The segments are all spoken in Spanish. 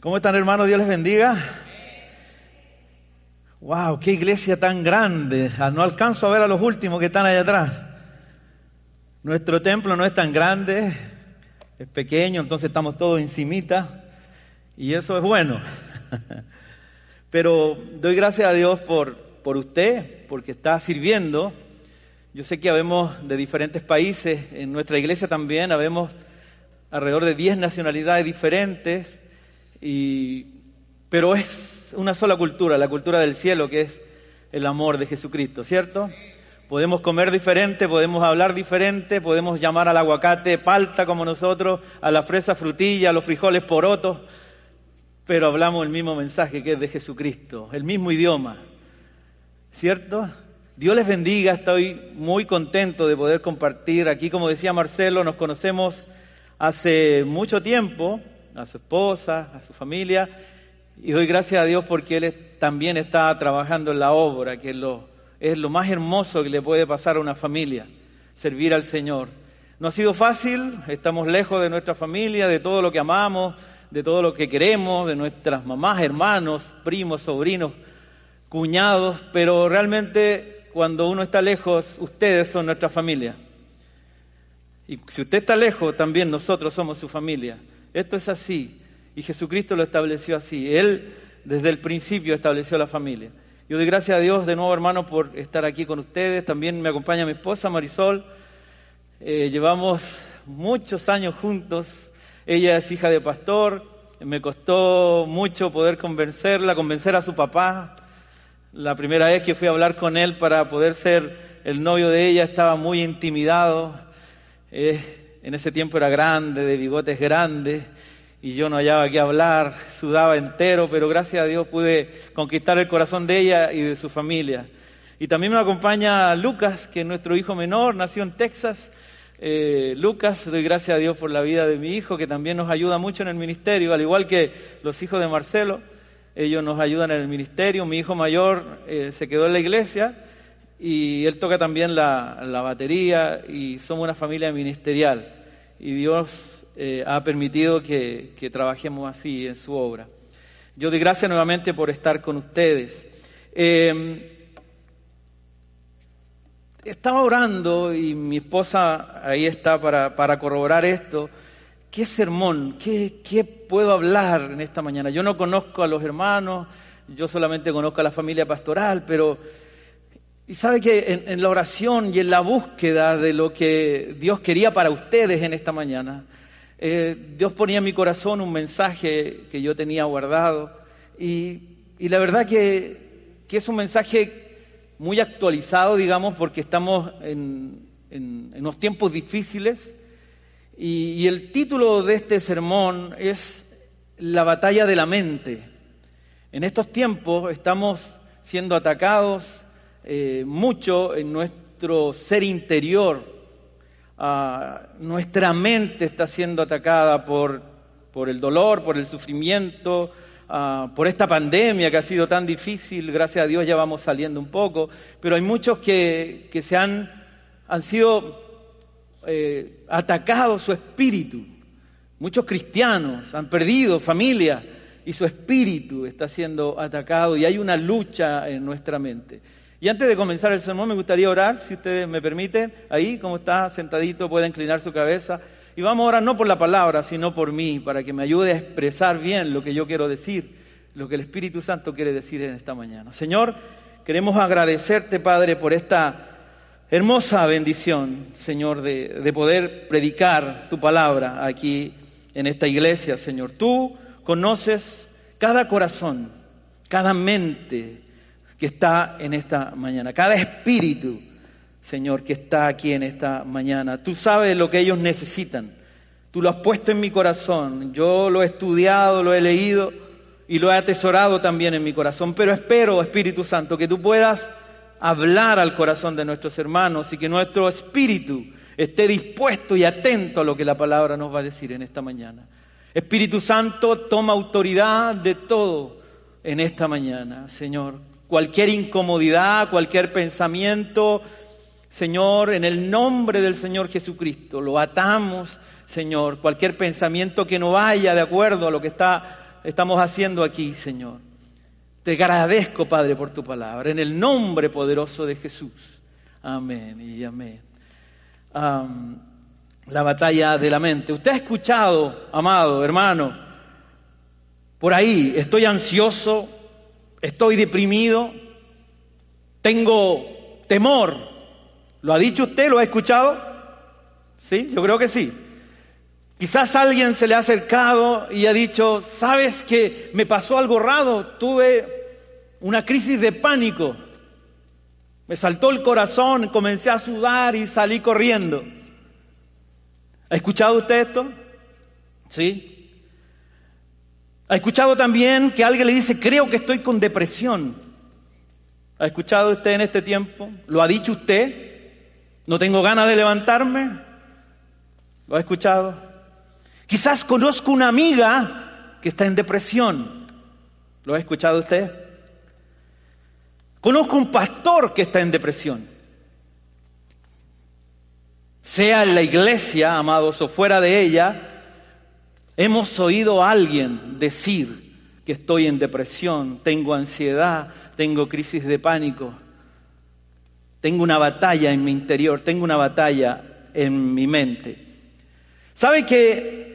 ¿Cómo están hermanos? Dios les bendiga. Wow, qué iglesia tan grande. Ah, no alcanzo a ver a los últimos que están allá atrás. Nuestro templo no es tan grande, es pequeño, entonces estamos todos encimita y eso es bueno. Pero doy gracias a Dios por, por usted, porque está sirviendo. Yo sé que habemos de diferentes países, en nuestra iglesia también habemos alrededor de 10 nacionalidades diferentes, y, pero es una sola cultura, la cultura del cielo, que es el amor de Jesucristo, ¿cierto? Podemos comer diferente, podemos hablar diferente, podemos llamar al aguacate palta como nosotros, a la fresa frutilla, a los frijoles porotos, pero hablamos el mismo mensaje que es de Jesucristo, el mismo idioma, ¿cierto? Dios les bendiga, estoy muy contento de poder compartir aquí, como decía Marcelo, nos conocemos hace mucho tiempo, a su esposa, a su familia, y doy gracias a Dios porque Él también está trabajando en la obra, que es lo, es lo más hermoso que le puede pasar a una familia, servir al Señor. No ha sido fácil, estamos lejos de nuestra familia, de todo lo que amamos, de todo lo que queremos, de nuestras mamás, hermanos, primos, sobrinos, cuñados, pero realmente cuando uno está lejos, ustedes son nuestra familia. Y si usted está lejos, también nosotros somos su familia. Esto es así. Y Jesucristo lo estableció así. Él desde el principio estableció la familia. Yo doy gracias a Dios de nuevo, hermano, por estar aquí con ustedes. También me acompaña mi esposa Marisol. Eh, llevamos muchos años juntos. Ella es hija de pastor. Me costó mucho poder convencerla, convencer a su papá. La primera vez que fui a hablar con él para poder ser el novio de ella estaba muy intimidado eh, en ese tiempo era grande, de bigotes grandes, y yo no hallaba qué hablar, sudaba entero, pero gracias a Dios pude conquistar el corazón de ella y de su familia. Y también me acompaña Lucas, que es nuestro hijo menor, nació en Texas. Eh, Lucas, doy gracias a Dios por la vida de mi hijo, que también nos ayuda mucho en el ministerio, al igual que los hijos de Marcelo, ellos nos ayudan en el ministerio. Mi hijo mayor eh, se quedó en la iglesia y él toca también la, batería y somos una familia ministerial y Dios eh, ha permitido que, trabajemos así en su obra. Yo doy gracias nuevamente por estar con ustedes. Em, estaba orando y mi esposa ahí está para, para corroborar esto. ¿Qué sermón? ¿Qué, ¿Qué puedo hablar en esta mañana? Yo no conozco a los hermanos, yo solamente conozco a la familia pastoral, pero y sabe que en, la oración y en la búsqueda de lo que Dios quería para ustedes en esta mañana, eh, Dios ponía en mi corazón un mensaje que yo tenía guardado y, la verdad que, es un mensaje muy actualizado, digamos, porque estamos en, unos tiempos difíciles y el título de este sermón es La batalla de la mente. En estos tiempos estamos siendo atacados, eh, mucho en nuestro ser interior. Ah, nuestra mente está siendo atacada por, por el dolor, por el sufrimiento, ah, por esta pandemia que ha sido tan difícil. Gracias a Dios ya vamos saliendo un poco, pero hay muchos que, se han, han sido eh, atacados su espíritu. Muchos cristianos han perdido familia y su espíritu está siendo atacado y hay una lucha en nuestra mente. Y antes de comenzar el sermón me gustaría orar, si ustedes me permiten, ahí como está sentadito puede inclinar su cabeza. Y vamos a orar no por la palabra, sino por mí, para que me ayude a expresar bien lo que yo quiero decir, lo que el Espíritu Santo quiere decir en esta mañana. Señor, queremos agradecerte, Padre, por esta hermosa bendición, Señor, de, de poder predicar tu palabra aquí en esta iglesia, Señor. Tú conoces cada corazón, cada mente, que está en esta mañana, cada espíritu, Señor, que está aquí en esta mañana. Tú sabes lo que ellos necesitan. Tú lo has puesto en mi corazón. Yo lo he estudiado, lo he leído y lo he atesorado también en mi corazón. Pero espero, Espíritu Santo, que tú puedas hablar al corazón de nuestros hermanos y que nuestro espíritu esté dispuesto y atento a lo que la palabra nos va a decir en esta mañana. Espíritu Santo, toma autoridad de todo en esta mañana, Señor cualquier incomodidad, cualquier pensamiento, Señor, en el nombre del Señor Jesucristo, lo atamos, Señor, cualquier pensamiento que no vaya de acuerdo a lo que está estamos haciendo aquí, Señor. Te agradezco, Padre, por tu palabra, en el nombre poderoso de Jesús. Amén y amén. la batalla de la mente. Usted ha escuchado, amado hermano, por ahí, estoy ansioso, estoy deprimido, tengo temor. ¿Lo ha dicho usted? ¿Lo ha escuchado? Sí, yo creo que sí. Quizás alguien se le ha acercado y ha dicho, sabes que me pasó algo raro, tuve una crisis de pánico, me saltó el corazón, comencé a sudar y salí corriendo. ¿Ha escuchado usted esto? ¿Sí? ¿Ha escuchado también que alguien le dice, creo que estoy con depresión? ¿Ha escuchado usted en este tiempo? ¿Lo ha dicho usted? ¿No tengo ganas de levantarme? ¿Lo ha escuchado? Quizás conozco una amiga que está en depresión. ¿Lo ha escuchado usted? Conozco un pastor que está en depresión. Sea en la iglesia, amados, o fuera de ella, hemos oído a alguien decir que estoy en depresión, tengo ansiedad, tengo crisis de pánico, tengo una batalla en mi interior, tengo una batalla en mi mente. ¿Sabe que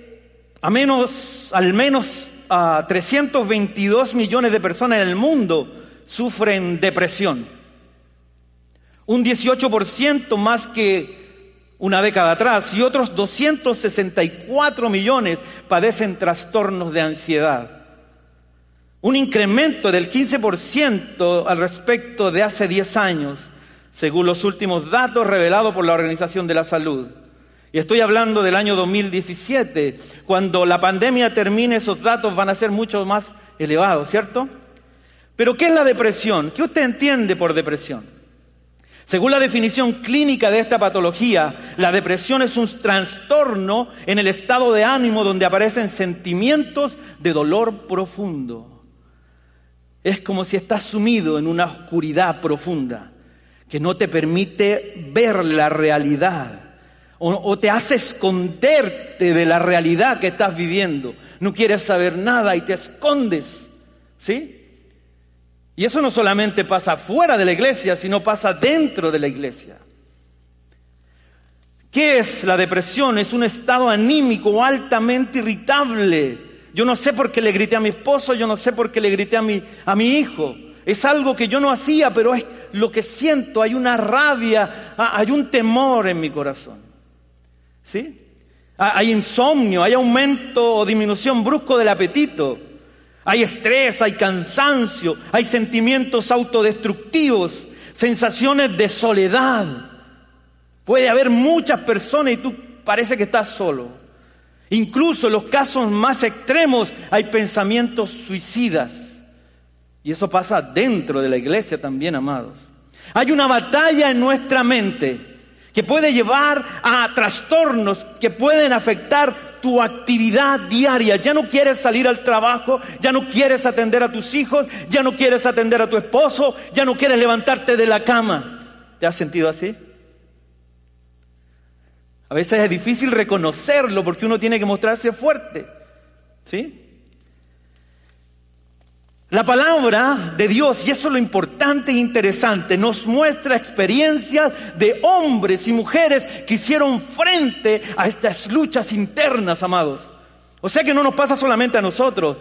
a menos, al menos a 322 millones de personas en el mundo sufren depresión. Un 18% más que una década atrás y otros 264 millones padecen trastornos de ansiedad. Un incremento del 15% al respecto de hace 10 años, según los últimos datos revelados por la Organización de la Salud. Y estoy hablando del año 2017. Cuando la pandemia termine, esos datos van a ser mucho más elevados, ¿cierto? Pero ¿qué es la depresión? ¿Qué usted entiende por depresión? Según la definición clínica de esta patología, la depresión es un trastorno en el estado de ánimo donde aparecen sentimientos de dolor profundo. Es como si estás sumido en una oscuridad profunda que no te permite ver la realidad o, te hace esconderte de la realidad que estás viviendo. No quieres saber nada y te escondes. ¿Sí? Y eso no solamente pasa fuera de la iglesia, sino pasa dentro de la iglesia. ¿Qué es la depresión? Es un estado anímico altamente irritable. Yo no sé por qué le grité a mi esposo, yo no sé por qué le grité a mi, a mi hijo. Es algo que yo no hacía, pero es lo que siento. Hay una rabia, hay un temor en mi corazón. ¿Sí? Hay insomnio, hay aumento o disminución brusco del apetito. Hay estrés, hay cansancio, hay sentimientos autodestructivos, sensaciones de soledad. Puede haber muchas personas y tú parece que estás solo. Incluso en los casos más extremos hay pensamientos suicidas. Y eso pasa dentro de la iglesia también, amados. Hay una batalla en nuestra mente que puede llevar a trastornos que pueden afectar tu actividad diaria. Ya no quieres salir al trabajo, ya no quieres atender a tus hijos, ya no quieres atender a tu esposo, ya no quieres levantarte de la cama. ¿Te has sentido así? A veces es difícil reconocerlo porque uno tiene que mostrarse fuerte. ¿Sí? La palabra de Dios, y eso es lo importante e interesante, nos muestra experiencias de hombres y mujeres que hicieron frente a estas luchas internas, amados. O sea que no nos pasa solamente a nosotros.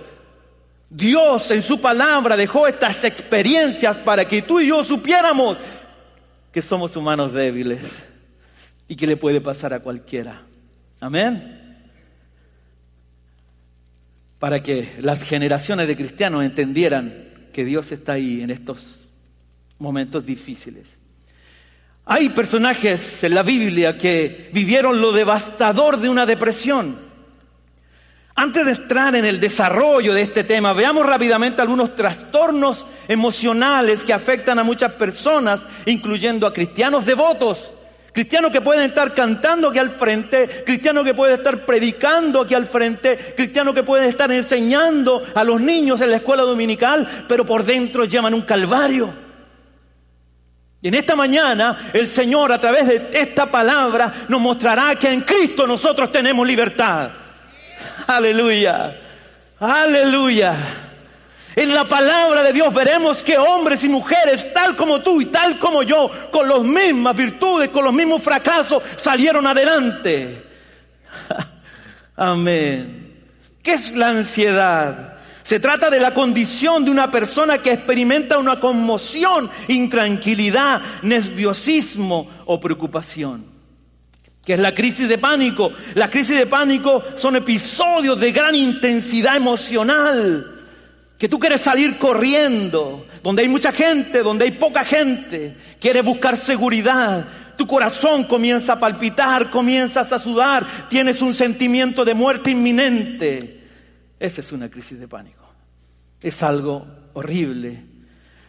Dios en su palabra dejó estas experiencias para que tú y yo supiéramos que somos humanos débiles y que le puede pasar a cualquiera. Amén para que las generaciones de cristianos entendieran que Dios está ahí en estos momentos difíciles. Hay personajes en la Biblia que vivieron lo devastador de una depresión. Antes de entrar en el desarrollo de este tema, veamos rápidamente algunos trastornos emocionales que afectan a muchas personas, incluyendo a cristianos devotos Cristianos que pueden estar cantando aquí al frente, cristianos que pueden estar predicando aquí al frente, cristianos que pueden estar enseñando a los niños en la escuela dominical, pero por dentro llevan un calvario. Y en esta mañana el Señor a través de esta palabra nos mostrará que en Cristo nosotros tenemos libertad. Aleluya. Aleluya. En la palabra de Dios veremos que hombres y mujeres, tal como tú y tal como yo, con las mismas virtudes, con los mismos fracasos, salieron adelante. Amén. ¿Qué es la ansiedad? Se trata de la condición de una persona que experimenta una conmoción, intranquilidad, nerviosismo o preocupación. ¿Qué es la crisis de pánico? La crisis de pánico son episodios de gran intensidad emocional que tú quieres salir corriendo, donde hay mucha gente, donde hay poca gente, quieres buscar seguridad, tu corazón comienza a palpitar, comienzas a sudar, tienes un sentimiento de muerte inminente. Esa es una crisis de pánico. Es algo horrible.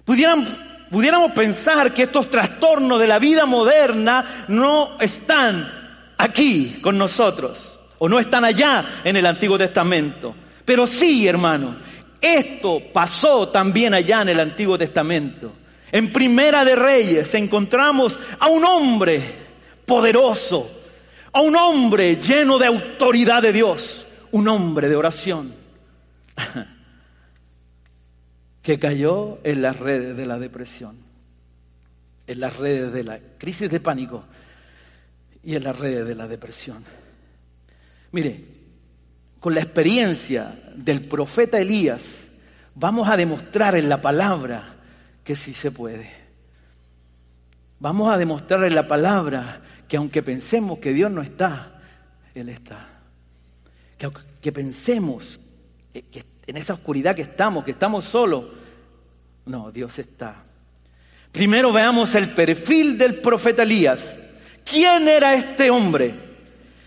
pudiéramos pensar que estos trastornos de la vida moderna no están aquí con nosotros o no están allá en el Antiguo Testamento. Pero sí, hermano, esto pasó también allá en el Antiguo Testamento. En Primera de Reyes encontramos a un hombre poderoso, a un hombre lleno de autoridad de Dios, un hombre de oración, que cayó en las redes de la depresión, en las redes de la crisis de pánico y en las redes de la depresión. Mire, con la experiencia del profeta Elías, vamos a demostrar en la palabra que sí se puede. Vamos a demostrar en la palabra que aunque pensemos que Dios no está, Él está. Que aunque pensemos que en esa oscuridad que estamos, que estamos solos, no, Dios está. Primero veamos el perfil del profeta Elías. ¿Quién era este hombre?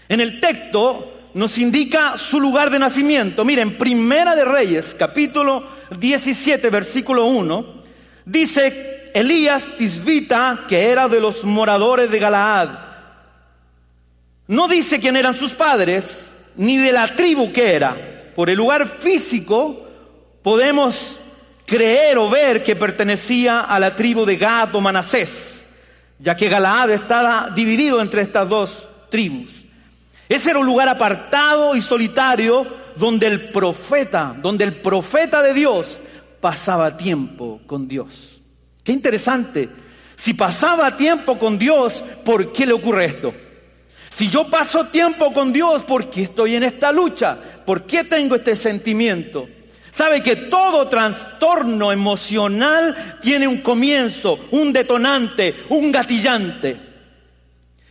En el texto nos indica su lugar de nacimiento. Miren, Primera de Reyes, capítulo 17, versículo 1, dice Elías Tisbita, que era de los moradores de Galaad. No dice quién eran sus padres, ni de la tribu que era. Por el lugar físico podemos creer o ver que pertenecía a la tribu de Gad o Manasés, ya que Galaad estaba dividido entre estas dos tribus. Ese era un lugar apartado y solitario donde el profeta, donde el profeta de Dios pasaba tiempo con Dios. Qué interesante. Si pasaba tiempo con Dios, ¿por qué le ocurre esto? Si yo paso tiempo con Dios, ¿por qué estoy en esta lucha? ¿Por qué tengo este sentimiento? Sabe que todo trastorno emocional tiene un comienzo, un detonante, un gatillante.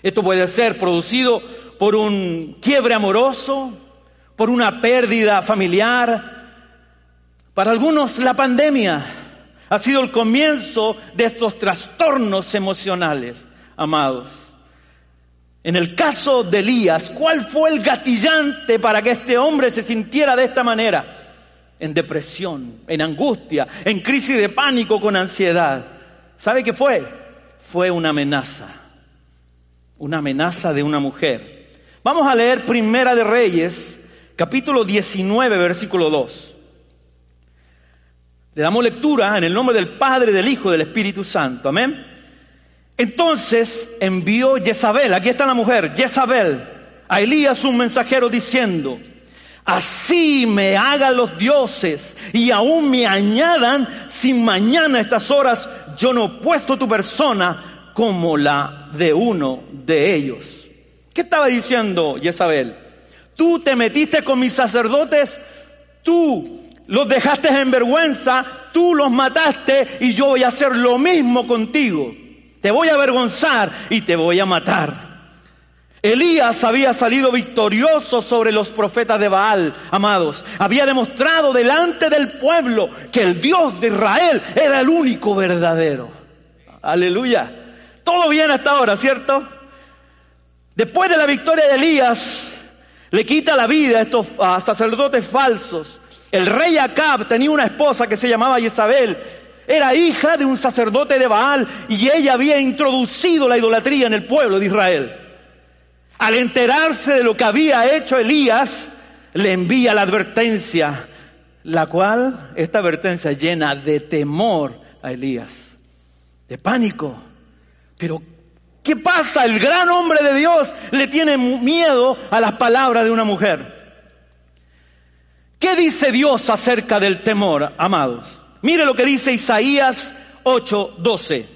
Esto puede ser producido por un quiebre amoroso, por una pérdida familiar. Para algunos la pandemia ha sido el comienzo de estos trastornos emocionales, amados. En el caso de Elías, ¿cuál fue el gatillante para que este hombre se sintiera de esta manera? En depresión, en angustia, en crisis de pánico con ansiedad. ¿Sabe qué fue? Fue una amenaza. Una amenaza de una mujer. Vamos a leer Primera de Reyes, capítulo 19, versículo 2. Le damos lectura en el nombre del Padre, del Hijo del Espíritu Santo. Amén. Entonces envió Jezabel, aquí está la mujer, Jezabel, a Elías un mensajero diciendo, así me hagan los dioses y aún me añadan si mañana a estas horas yo no he puesto tu persona como la de uno de ellos. ¿Qué estaba diciendo Jezabel? Tú te metiste con mis sacerdotes, tú los dejaste en vergüenza, tú los mataste y yo voy a hacer lo mismo contigo. Te voy a avergonzar y te voy a matar. Elías había salido victorioso sobre los profetas de Baal, amados. Había demostrado delante del pueblo que el Dios de Israel era el único verdadero. Aleluya. Todo bien hasta ahora, ¿cierto? Después de la victoria de Elías, le quita la vida a estos sacerdotes falsos. El rey Acab tenía una esposa que se llamaba Jezabel. Era hija de un sacerdote de Baal y ella había introducido la idolatría en el pueblo de Israel. Al enterarse de lo que había hecho Elías, le envía la advertencia, la cual, esta advertencia llena de temor a Elías, de pánico. Pero ¿Qué pasa? El gran hombre de Dios le tiene miedo a las palabras de una mujer. ¿Qué dice Dios acerca del temor, amados? Mire lo que dice Isaías 8:12.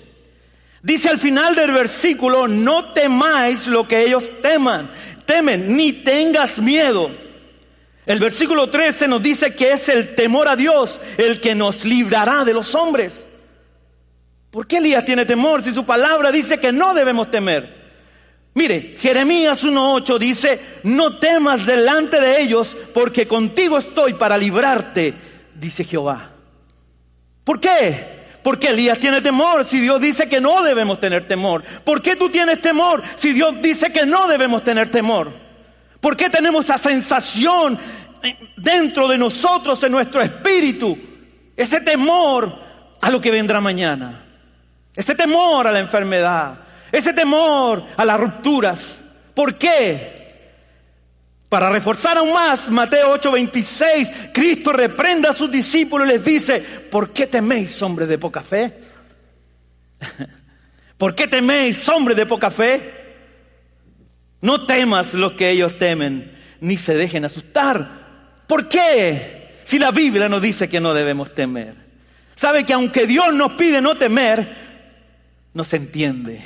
Dice al final del versículo, no temáis lo que ellos teman, temen, ni tengas miedo. El versículo 13 nos dice que es el temor a Dios el que nos librará de los hombres. ¿Por qué Elías tiene temor si su palabra dice que no debemos temer? Mire, Jeremías 1.8 dice, no temas delante de ellos porque contigo estoy para librarte, dice Jehová. ¿Por qué? Porque Elías tiene temor si Dios dice que no debemos tener temor. ¿Por qué tú tienes temor si Dios dice que no debemos tener temor? ¿Por qué tenemos esa sensación dentro de nosotros, en nuestro espíritu? Ese temor a lo que vendrá mañana. Ese temor a la enfermedad. Ese temor a las rupturas. ¿Por qué? Para reforzar aún más, Mateo 8:26, Cristo reprenda a sus discípulos y les dice, ¿por qué teméis, hombres de poca fe? ¿Por qué teméis, hombres de poca fe? No temas lo que ellos temen, ni se dejen asustar. ¿Por qué? Si la Biblia nos dice que no debemos temer. Sabe que aunque Dios nos pide no temer, no se entiende.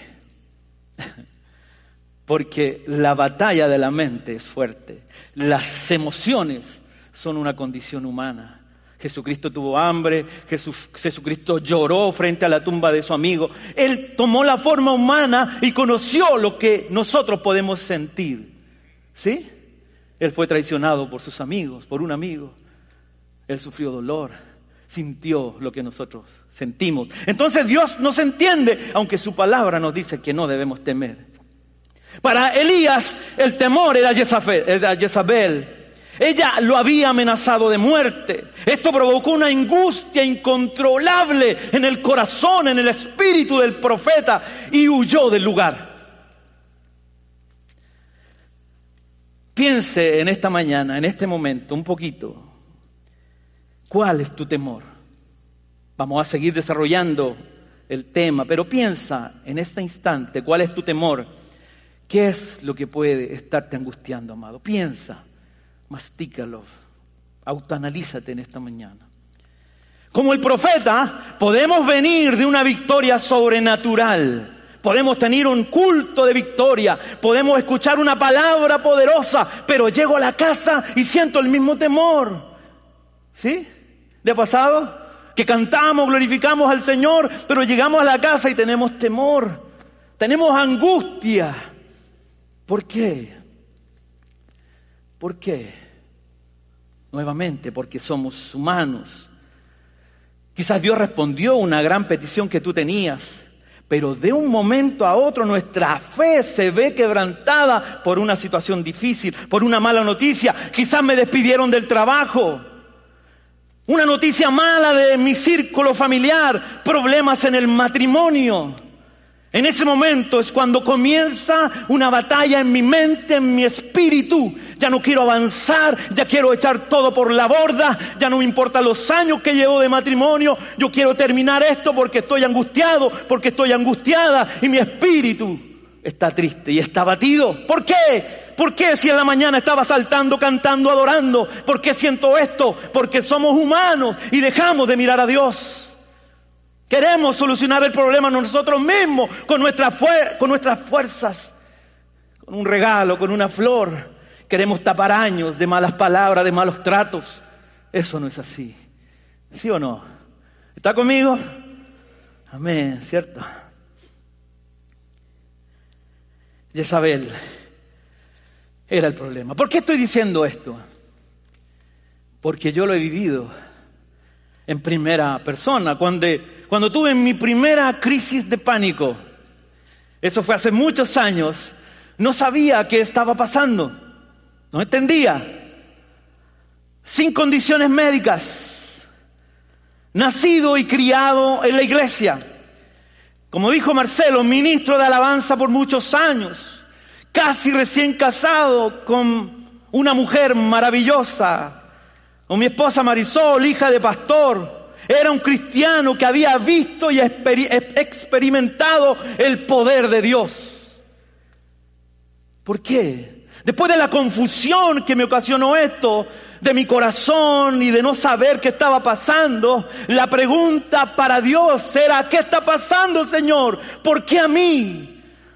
Porque la batalla de la mente es fuerte. Las emociones son una condición humana. Jesucristo tuvo hambre, Jesucristo lloró frente a la tumba de su amigo. Él tomó la forma humana y conoció lo que nosotros podemos sentir. ¿Sí? Él fue traicionado por sus amigos, por un amigo. Él sufrió dolor, sintió lo que nosotros sentimos. Entonces Dios nos entiende, aunque su palabra nos dice que no debemos temer. Para Elías el temor era Jezabel. Ella lo había amenazado de muerte. Esto provocó una angustia incontrolable en el corazón, en el espíritu del profeta y huyó del lugar. Piense en esta mañana, en este momento, un poquito. ¿Cuál es tu temor? Vamos a seguir desarrollando el tema, pero piensa en este instante, ¿cuál es tu temor? ¿Qué es lo que puede estarte angustiando, amado? Piensa, mastícalo, autoanalízate en esta mañana. Como el profeta, podemos venir de una victoria sobrenatural. Podemos tener un culto de victoria, podemos escuchar una palabra poderosa, pero llego a la casa y siento el mismo temor. ¿Sí? ¿Le ha pasado? Que cantamos, glorificamos al Señor, pero llegamos a la casa y tenemos temor, tenemos angustia. ¿Por qué? ¿Por qué? Nuevamente, porque somos humanos. Quizás Dios respondió una gran petición que tú tenías, pero de un momento a otro nuestra fe se ve quebrantada por una situación difícil, por una mala noticia. Quizás me despidieron del trabajo. Una noticia mala de mi círculo familiar, problemas en el matrimonio. En ese momento es cuando comienza una batalla en mi mente, en mi espíritu. Ya no quiero avanzar, ya quiero echar todo por la borda, ya no me importan los años que llevo de matrimonio, yo quiero terminar esto porque estoy angustiado, porque estoy angustiada y mi espíritu está triste y está batido. ¿Por qué? ¿Por qué si en la mañana estaba saltando, cantando, adorando? ¿Por qué siento esto? Porque somos humanos y dejamos de mirar a Dios. Queremos solucionar el problema nosotros mismos, con, nuestras fuerzas, con un regalo, con una flor. Queremos tapar años de malas palabras, de malos tratos. Eso no es así. ¿Sí o no? ¿Está conmigo? Amén, ¿cierto? Jezabel era el problema. ¿Por qué estoy diciendo esto? Porque yo lo he vivido en primera persona. Cuando, cuando tuve mi primera crisis de pánico, eso fue hace muchos años, no sabía qué estaba pasando, no entendía, sin condiciones médicas, nacido y criado en la iglesia. Como dijo Marcelo, ministro de alabanza por muchos años, casi recién casado con una mujer maravillosa, o mi esposa Marisol, hija de pastor, era un cristiano que había visto y experimentado el poder de Dios. ¿Por qué? Después de la confusión que me ocasionó esto, de mi corazón y de no saber qué estaba pasando, la pregunta para Dios era, ¿qué está pasando, Señor? ¿Por qué a mí?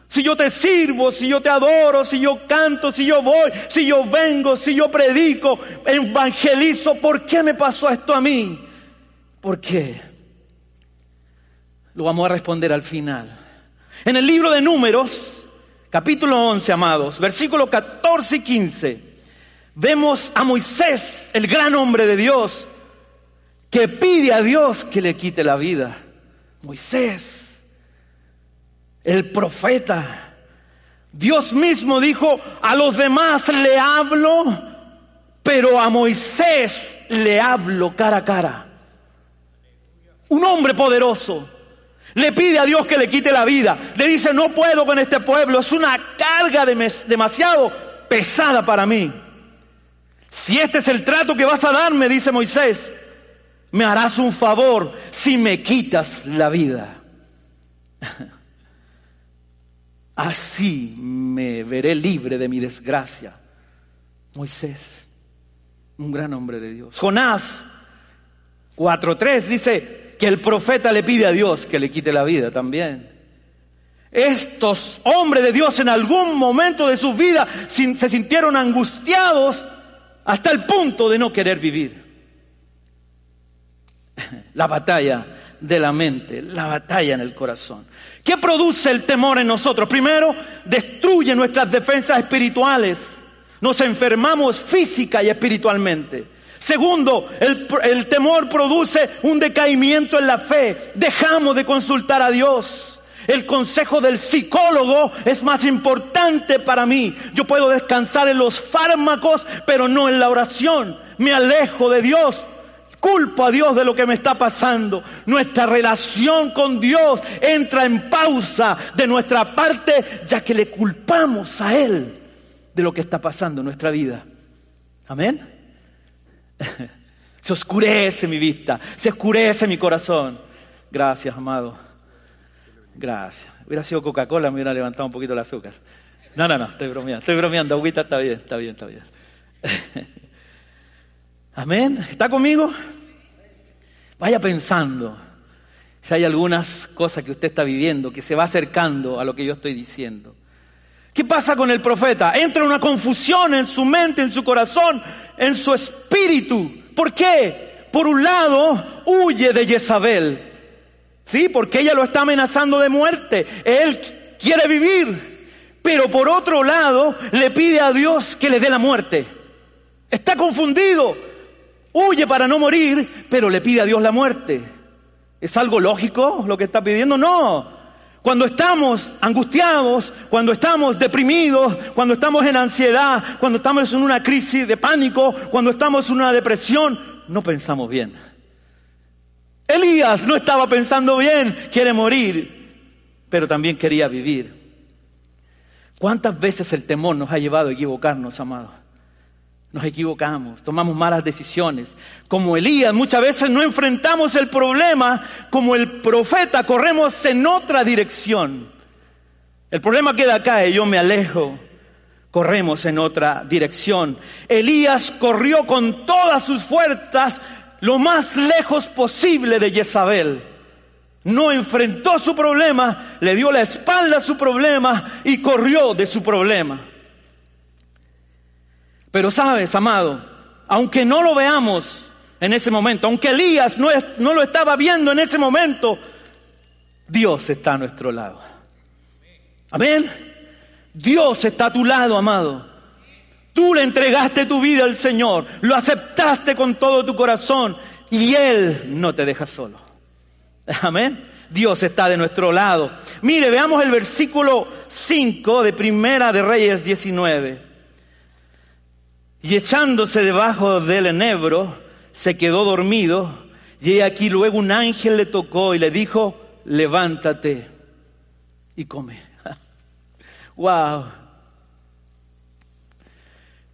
Si yo te sirvo, si yo te adoro, si yo canto, si yo voy, si yo vengo, si yo predico, evangelizo, ¿por qué me pasó esto a mí? ¿Por qué? Lo vamos a responder al final. En el libro de números, capítulo 11, amados, versículos 14 y 15, vemos a Moisés, el gran hombre de Dios, que pide a Dios que le quite la vida. Moisés el profeta. Dios mismo dijo, a los demás le hablo, pero a Moisés le hablo cara a cara. Un hombre poderoso le pide a Dios que le quite la vida. Le dice, no puedo con este pueblo, es una carga demasiado pesada para mí. Si este es el trato que vas a darme, dice Moisés, me harás un favor si me quitas la vida. Así me veré libre de mi desgracia. Moisés, un gran hombre de Dios. Jonás 4.3 dice que el profeta le pide a Dios que le quite la vida también. Estos hombres de Dios en algún momento de su vida se sintieron angustiados hasta el punto de no querer vivir. La batalla de la mente, la batalla en el corazón. ¿Qué produce el temor en nosotros? Primero, destruye nuestras defensas espirituales. Nos enfermamos física y espiritualmente. Segundo, el, el, temor produce un decaimiento en la fe. Dejamos de consultar a Dios. El consejo del psicólogo es más importante para mí. Yo puedo descansar en los fármacos, pero no en la oración. Me alejo de Dios culpo a Dios de lo que me está pasando. Nuestra relación con Dios entra en pausa de nuestra parte, ya que le culpamos a Él de lo que está pasando en nuestra vida. Amén. Se oscurece mi vista, se oscurece mi corazón. Gracias, amado. Gracias. Hubiera sido Coca-Cola, me hubiera levantado un poquito el azúcar. No, no, no, estoy bromeando, estoy bromeando. Agüita está bien, está bien, está bien. Amén. ¿Está conmigo? Vaya pensando si hay algunas cosas que usted está viviendo que se va acercando a lo que yo estoy diciendo. ¿Qué pasa con el profeta? Entra una confusión en su mente, en su corazón, en su espíritu. ¿Por qué? Por un lado, huye de Jezabel. ¿Sí? Porque ella lo está amenazando de muerte. Él quiere vivir. Pero por otro lado, le pide a Dios que le dé la muerte. Está confundido huye para no morir, pero le pide a Dios la muerte. ¿Es algo lógico lo que está pidiendo? No. Cuando estamos angustiados, cuando estamos deprimidos, cuando estamos en ansiedad, cuando estamos en una crisis de pánico, cuando estamos en una depresión, no pensamos bien. Elías no estaba pensando bien, quiere morir, pero también quería vivir. ¿Cuántas veces el temor nos ha llevado a equivocarnos, amados? Nos equivocamos, tomamos malas decisiones. Como Elías, muchas veces no enfrentamos el problema como el profeta, corremos en otra dirección. El problema queda acá y yo me alejo. Corremos en otra dirección. Elías corrió con todas sus fuerzas lo más lejos posible de Jezabel. No enfrentó su problema, le dio la espalda a su problema y corrió de su problema. Pero sabes, amado, aunque no lo veamos en ese momento, aunque Elías no, no lo estaba viendo en ese momento, Dios está a nuestro lado. Amén. Dios está a tu lado, amado. Tú le entregaste tu vida al Señor, lo aceptaste con todo tu corazón y Él no te deja solo. Amén. Dios está de nuestro lado. Mire, veamos el versículo 5 de Primera de Reyes 19. Y echándose debajo del enebro, se quedó dormido, y aquí luego un ángel le tocó y le dijo, levántate y come. ¡Wow!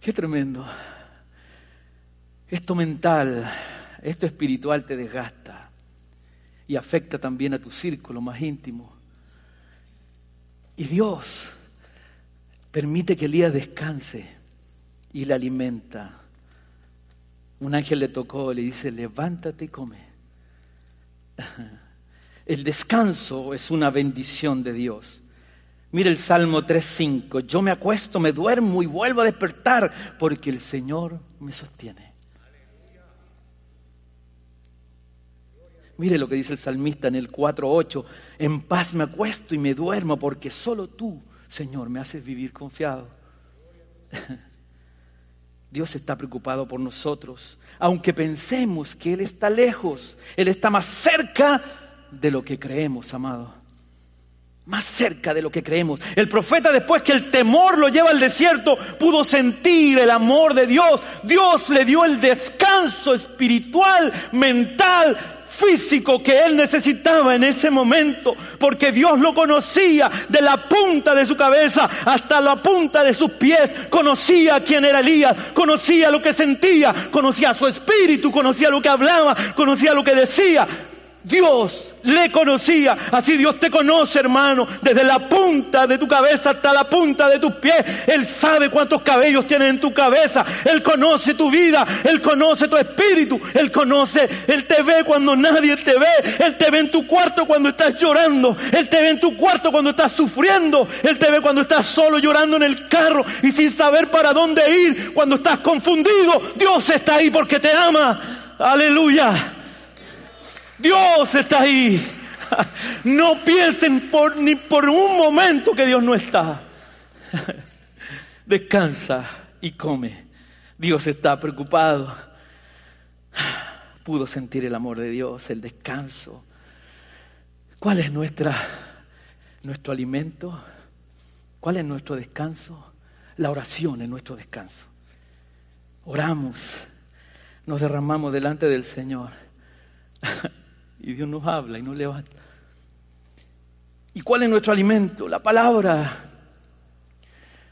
¡Qué tremendo! Esto mental, esto espiritual te desgasta y afecta también a tu círculo más íntimo. Y Dios permite que Elías descanse y le alimenta. Un ángel le tocó, le dice, levántate y come. El descanso es una bendición de Dios. Mire el Salmo 3.5, yo me acuesto, me duermo y vuelvo a despertar porque el Señor me sostiene. Mire lo que dice el salmista en el 4.8, en paz me acuesto y me duermo porque solo tú, Señor, me haces vivir confiado. Dios está preocupado por nosotros, aunque pensemos que Él está lejos, Él está más cerca de lo que creemos, amado. Más cerca de lo que creemos. El profeta después que el temor lo lleva al desierto, pudo sentir el amor de Dios. Dios le dio el descanso espiritual, mental, físico que él necesitaba en ese momento, porque Dios lo conocía de la punta de su cabeza hasta la punta de sus pies, conocía quién era Elías, conocía lo que sentía, conocía su espíritu, conocía lo que hablaba, conocía lo que decía. Dios le conocía. Así Dios te conoce, hermano, desde la punta de tu cabeza hasta la punta de tus pies. Él sabe cuántos cabellos tienes en tu cabeza. Él conoce tu vida. Él conoce tu espíritu. Él conoce. Él te ve cuando nadie te ve. Él te ve en tu cuarto cuando estás llorando. Él te ve en tu cuarto cuando estás sufriendo. Él te ve cuando estás solo llorando en el carro y sin saber para dónde ir. Cuando estás confundido. Dios está ahí porque te ama. Aleluya. Dios está ahí. No piensen por, ni por un momento que Dios no está. Descansa y come. Dios está preocupado. Pudo sentir el amor de Dios, el descanso. ¿Cuál es nuestro alimento? ¿Cuál es nuestro descanso? La oración es nuestro descanso. Oramos, nos derramamos delante del Señor y Dios nos habla y nos levanta. ¿Y cuál es nuestro alimento? La palabra.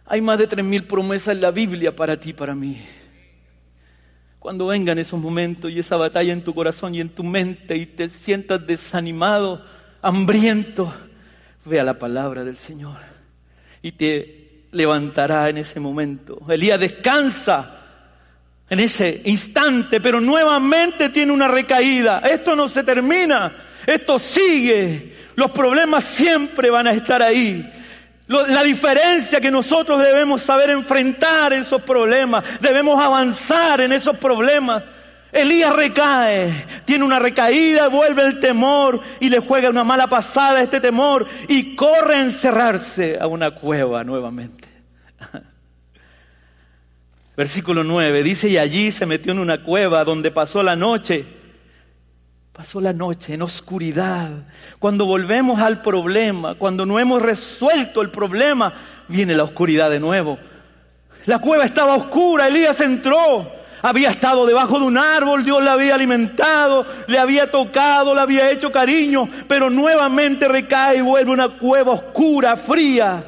Hay más de tres mil promesas en la Biblia para ti y para mí. Cuando vengan esos momentos y esa batalla en tu corazón y en tu mente y te sientas desanimado, hambriento, ve a la palabra del Señor y te levantará en ese momento. Elías descansa en ese instante, pero nuevamente tiene una recaída. Esto no se termina, esto sigue. Los problemas siempre van a estar ahí. La diferencia que nosotros debemos saber enfrentar esos problemas, debemos avanzar en esos problemas. Elías recae, tiene una recaída, vuelve el temor y le juega una mala pasada a este temor y corre a encerrarse a una cueva nuevamente. Versículo 9 dice, y allí se metió en una cueva donde pasó la noche. Pasó la noche en oscuridad. Cuando volvemos al problema, cuando no hemos resuelto el problema, viene la oscuridad de nuevo. La cueva estaba oscura, Elías entró. Había estado debajo de un árbol, Dios le había alimentado, le había tocado, le había hecho cariño, pero nuevamente recae y vuelve una cueva oscura, fría.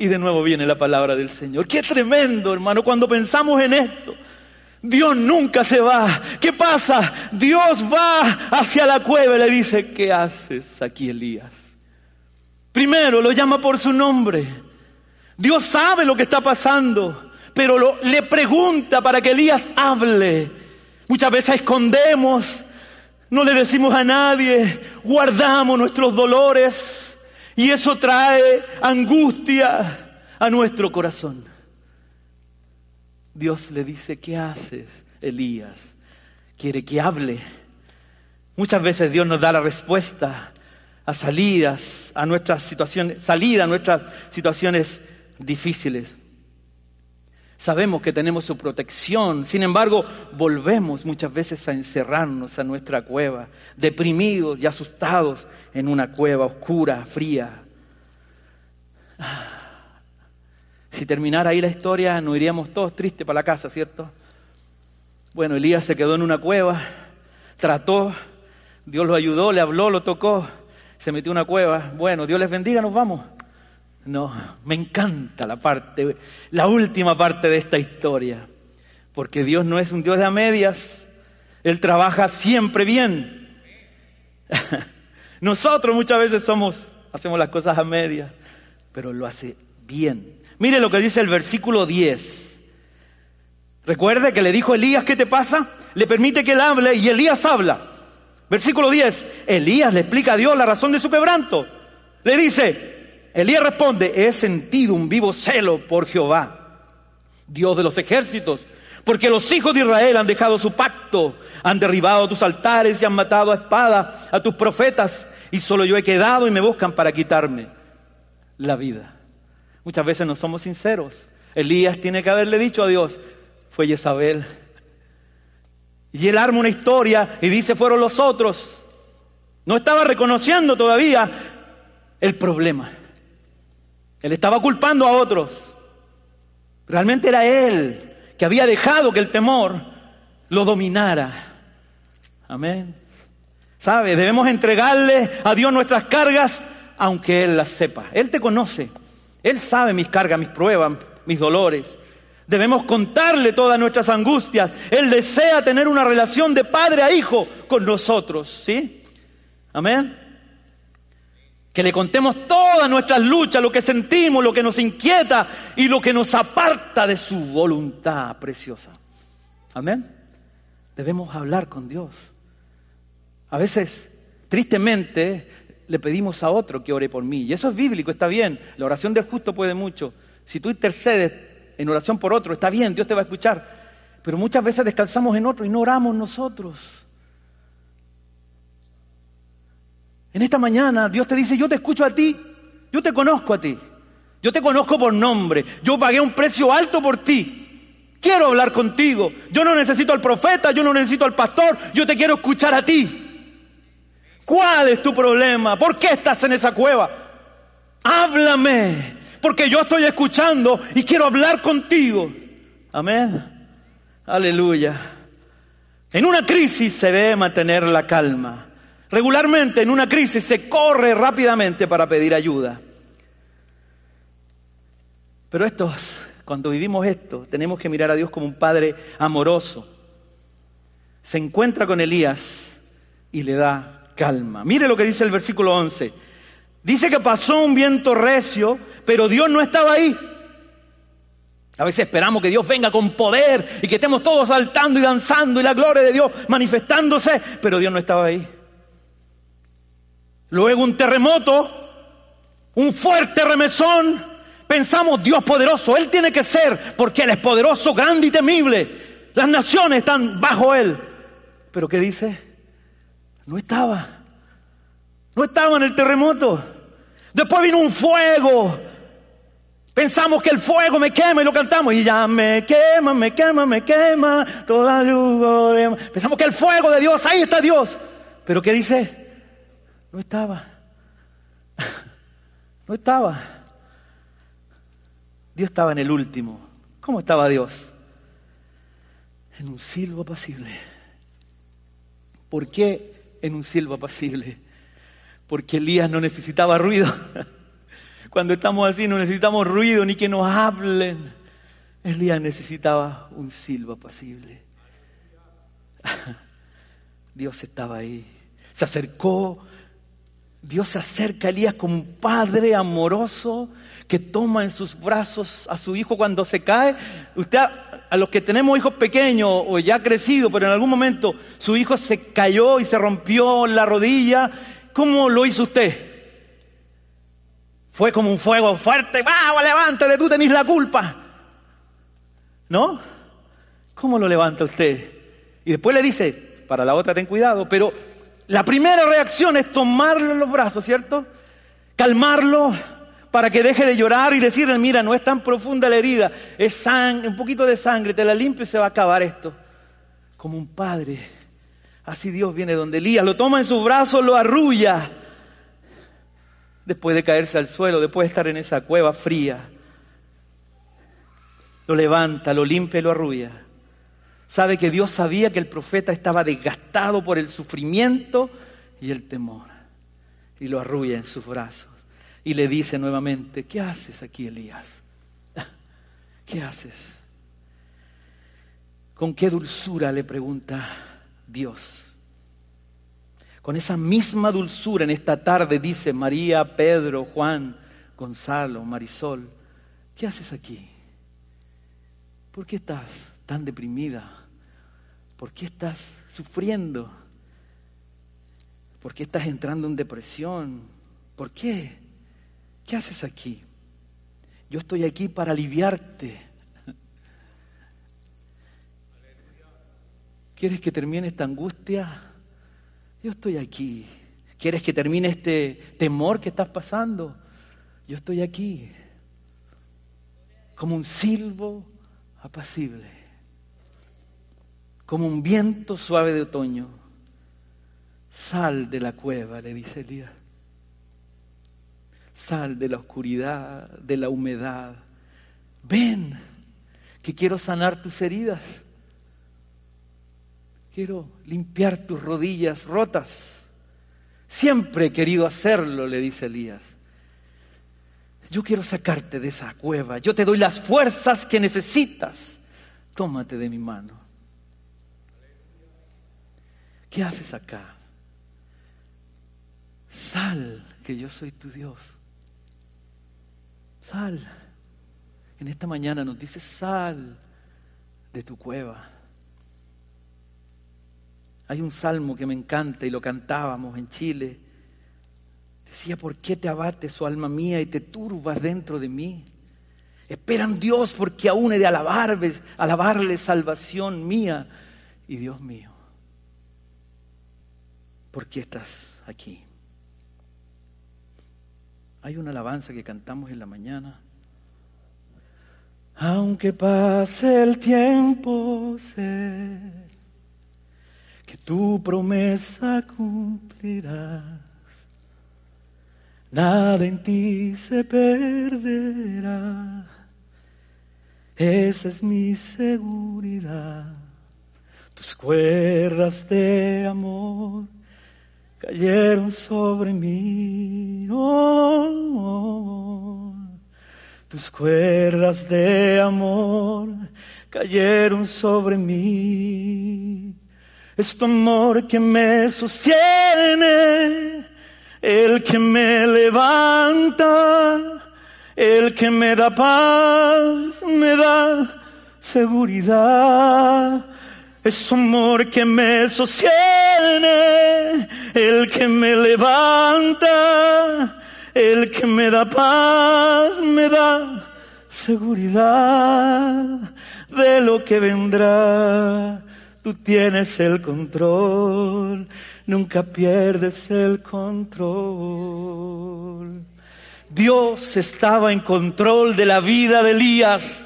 Y de nuevo viene la palabra del Señor. Qué tremendo, hermano, cuando pensamos en esto. Dios nunca se va. ¿Qué pasa? Dios va hacia la cueva y le dice, ¿qué haces aquí, Elías? Primero lo llama por su nombre. Dios sabe lo que está pasando, pero le pregunta para que Elías hable. Muchas veces escondemos, no le decimos a nadie, guardamos nuestros dolores y eso trae angustia a nuestro corazón. Dios le dice, ¿qué haces, Elías? Quiere que hable. Muchas veces Dios nos da la respuesta a salidas, a nuestras situaciones, salida a nuestras situaciones difíciles. Sabemos que tenemos su protección, sin embargo, volvemos muchas veces a encerrarnos a nuestra cueva, deprimidos y asustados en una cueva oscura, fría. Si terminara ahí la historia, nos iríamos todos tristes para la casa, ¿cierto? Bueno, Elías se quedó en una cueva, trató, Dios lo ayudó, le habló, lo tocó, se metió en una cueva. Bueno, Dios les bendiga, nos vamos. No, me encanta la parte, la última parte de esta historia, porque Dios no es un Dios de a medias, Él trabaja siempre bien. Nosotros muchas veces somos, hacemos las cosas a medias, pero lo hace bien. Mire lo que dice el versículo 10. Recuerde que le dijo Elías, ¿qué te pasa? Le permite que él hable y Elías habla. Versículo 10. Elías le explica a Dios la razón de su quebranto. Le dice, Elías responde, he sentido un vivo celo por Jehová, Dios de los ejércitos, porque los hijos de Israel han dejado su pacto, han derribado tus altares y han matado a espada a tus profetas, y solo yo he quedado y me buscan para quitarme la vida. Muchas veces no somos sinceros. Elías tiene que haberle dicho a Dios, fue Jezabel. Y él arma una historia y dice, fueron los otros. No estaba reconociendo todavía el problema. Él estaba culpando a otros. Realmente era él que había dejado que el temor lo dominara. Amén. ¿Sabe? Debemos entregarle a Dios nuestras cargas aunque Él las sepa. Él te conoce. Él sabe mis cargas, mis pruebas, mis dolores. Debemos contarle todas nuestras angustias. Él desea tener una relación de padre a hijo con nosotros. ¿Sí? Amén. Que le contemos todas nuestras luchas, lo que sentimos, lo que nos inquieta y lo que nos aparta de su voluntad preciosa. Amén. Debemos hablar con Dios. A veces, tristemente, le pedimos a otro que ore por mí. Y eso es bíblico, está bien. La oración del justo puede mucho. Si tú intercedes en oración por otro, está bien, Dios te va a escuchar. Pero muchas veces descansamos en otro y no oramos nosotros. En esta mañana Dios te dice, yo te escucho a ti, yo te conozco a ti, yo te conozco por nombre, yo pagué un precio alto por ti, quiero hablar contigo, yo no necesito al profeta, yo no necesito al pastor, yo te quiero escuchar a ti. ¿Cuál es tu problema? ¿Por qué estás en esa cueva? Háblame, porque yo estoy escuchando y quiero hablar contigo. Amén. Aleluya. En una crisis se debe mantener la calma. Regularmente en una crisis se corre rápidamente para pedir ayuda. Pero esto, cuando vivimos esto, tenemos que mirar a Dios como un padre amoroso. Se encuentra con Elías y le da calma. Mire lo que dice el versículo 11. Dice que pasó un viento recio, pero Dios no estaba ahí. A veces esperamos que Dios venga con poder y que estemos todos saltando y danzando y la gloria de Dios manifestándose, pero Dios no estaba ahí. Luego un terremoto, un fuerte remesón. Pensamos, Dios poderoso, Él tiene que ser, porque Él es poderoso, grande y temible. Las naciones están bajo Él. Pero ¿qué dice? No estaba. No estaba en el terremoto. Después vino un fuego. Pensamos que el fuego me quema y lo cantamos. Y ya me quema, me quema, me quema. Toda. Pensamos que el fuego de Dios, ahí está Dios. Pero ¿qué dice? No estaba. No estaba. Dios estaba en el último. ¿Cómo estaba Dios? En un silbo apacible. ¿Por qué en un silbo apacible? Porque Elías no necesitaba ruido. Cuando estamos así no necesitamos ruido ni que nos hablen. Elías necesitaba un silbo apacible. Dios estaba ahí. Se acercó Dios se acerca a Elías como un padre amoroso que toma en sus brazos a su hijo cuando se cae. Usted, a los que tenemos hijos pequeños o ya crecidos, pero en algún momento su hijo se cayó y se rompió la rodilla, ¿cómo lo hizo usted? Fue como un fuego fuerte, ¡vamos, levántate, tú tenés la culpa! ¿No? ¿Cómo lo levanta usted? Y después le dice, para la otra ten cuidado, pero la primera reacción es tomarlo en los brazos, ¿cierto? Calmarlo para que deje de llorar y decirle, mira, no es tan profunda la herida, es sangre, un poquito de sangre, te la limpio y se va a acabar esto. Como un padre. Así Dios viene donde Elías, lo toma en sus brazos, lo arrulla. Después de caerse al suelo, después de estar en esa cueva fría. Lo levanta, lo limpia y lo arrulla sabe que Dios sabía que el profeta estaba desgastado por el sufrimiento y el temor. Y lo arrulla en sus brazos. Y le dice nuevamente, ¿qué haces aquí, Elías? ¿Qué haces? ¿Con qué dulzura le pregunta Dios? Con esa misma dulzura en esta tarde dice María, Pedro, Juan, Gonzalo, Marisol, ¿qué haces aquí? ¿Por qué estás tan deprimida? ¿Por qué estás sufriendo? ¿Por qué estás entrando en depresión? ¿Por qué? ¿Qué haces aquí? Yo estoy aquí para aliviarte. ¿Quieres que termine esta angustia? Yo estoy aquí. ¿Quieres que termine este temor que estás pasando? Yo estoy aquí. Como un silbo apacible. Como un viento suave de otoño. Sal de la cueva, le dice Elías. Sal de la oscuridad, de la humedad. Ven, que quiero sanar tus heridas. Quiero limpiar tus rodillas rotas. Siempre he querido hacerlo, le dice Elías. Yo quiero sacarte de esa cueva. Yo te doy las fuerzas que necesitas. Tómate de mi mano. ¿Qué haces acá? Sal, que yo soy tu Dios. Sal. En esta mañana nos dice, sal de tu cueva. Hay un salmo que me encanta y lo cantábamos en Chile. Decía, ¿por qué te abates, oh alma mía, y te turbas dentro de mí? Esperan Dios porque aún he de alabarle, alabarle salvación mía y Dios mío. ¿Por qué estás aquí? Hay una alabanza que cantamos en la mañana. Aunque pase el tiempo, sé que tu promesa cumplirás. Nada en ti se perderá. Esa es mi seguridad. Tus cuerdas de amor cayeron sobre mí. Oh, tus cuerdas de amor cayeron sobre mí. Es tu amor que me sostiene, el que me levanta, el que me da paz, me da seguridad. Es tu amor que me sostiene, el que me levanta, el que me da paz, me da seguridad de lo que vendrá. Tú tienes el control, nunca pierdes el control. Dios estaba en control de la vida de Elías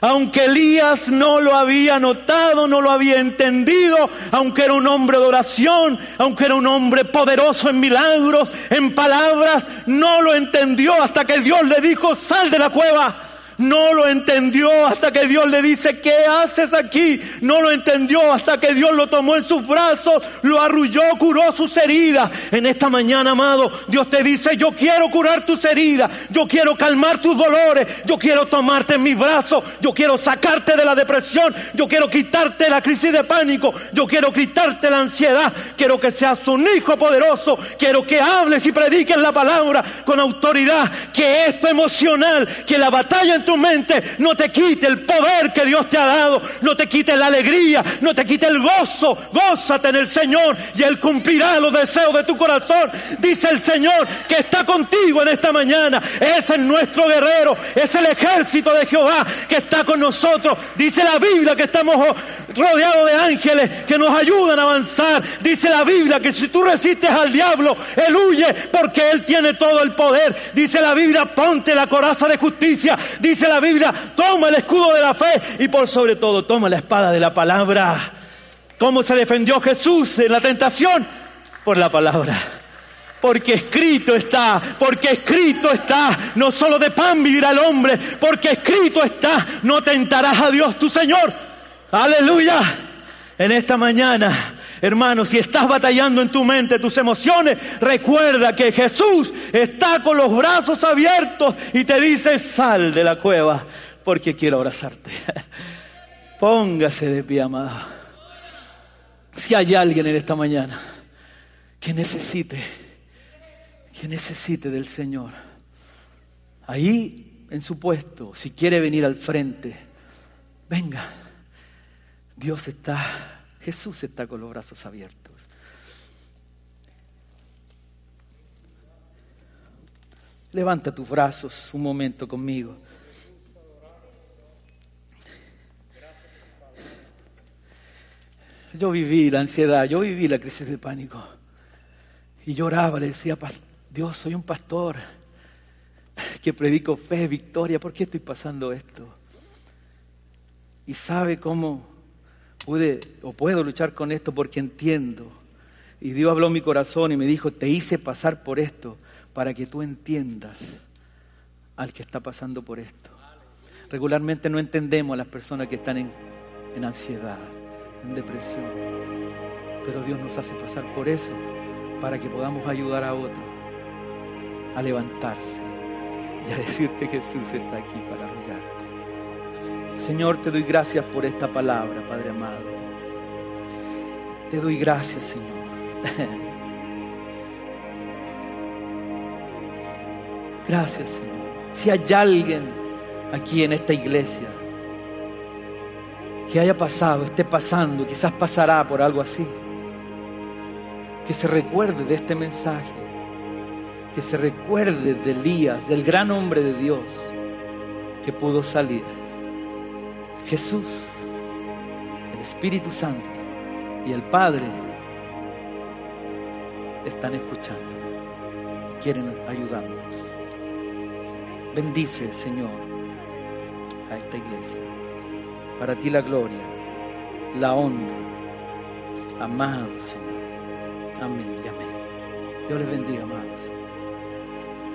aunque Elías no lo había notado, no lo había entendido, aunque era un hombre de oración, aunque era un hombre poderoso en milagros, en palabras, no lo entendió hasta que Dios le dijo, sal de la cueva no lo entendió hasta que Dios le dice, ¿qué haces aquí? No lo entendió hasta que Dios lo tomó en sus brazos, lo arrulló, curó sus heridas. En esta mañana, amado, Dios te dice, yo quiero curar tus heridas, yo quiero calmar tus dolores, yo quiero tomarte en mis brazos, yo quiero sacarte de la depresión, yo quiero quitarte la crisis de pánico, yo quiero quitarte la ansiedad, quiero que seas un hijo poderoso, quiero que hables y prediques la palabra con autoridad, que esto emocional, que la batalla en tu mente no te quite el poder que Dios te ha dado, no te quite la alegría, no te quite el gozo. Gózate en el Señor y Él cumplirá los deseos de tu corazón. Dice el Señor que está contigo en esta mañana. Es el nuestro guerrero, es el ejército de Jehová que está con nosotros. Dice la Biblia que estamos rodeados de ángeles que nos ayudan a avanzar. Dice la Biblia que si tú resistes al diablo, Él huye porque Él tiene todo el poder. Dice la Biblia, ponte la coraza de justicia. La Biblia, toma el escudo de la fe y por sobre todo toma la espada de la palabra. ¿Cómo se defendió Jesús en la tentación? Por la palabra. Porque escrito está, porque escrito está, no solo de pan vivirá el hombre, porque escrito está, no tentarás a Dios tu Señor. Aleluya. En esta mañana, hermano, si estás batallando en tu mente, tus emociones, recuerda que Jesús está con los brazos abiertos y te dice, sal de la cueva porque quiero abrazarte. Póngase de pie, amado. Si hay alguien en esta mañana que necesite, que necesite del Señor, ahí en su puesto, si quiere venir al frente, venga. Dios está, Jesús está con los brazos abiertos. Levanta tus brazos un momento conmigo. Yo viví la ansiedad, yo viví la crisis de pánico. Y lloraba, le decía, Dios, soy un pastor que predico fe, victoria, ¿por qué estoy pasando esto? Y sabe cómo pude o puedo luchar con esto porque entiendo. Y Dios habló en mi corazón y me dijo, te hice pasar por esto para que tú entiendas al que está pasando por esto. Regularmente no entendemos a las personas que están en, en ansiedad, en depresión, pero Dios nos hace pasar por eso para que podamos ayudar a otros a levantarse y a decirte Jesús está aquí para arrullarte. Señor, te doy gracias por esta palabra, Padre amado. Te doy gracias, Señor. Gracias, Señor. Si hay alguien aquí en esta iglesia que haya pasado, esté pasando, quizás pasará por algo así, que se recuerde de este mensaje, que se recuerde de Elías, del gran hombre de Dios que pudo salir. Jesús, el Espíritu Santo y el Padre están escuchando, quieren ayudarnos. Bendice, Señor, a esta iglesia. Para ti la gloria, la honra. Amado Señor. Amén y amén. Dios les bendiga, amados.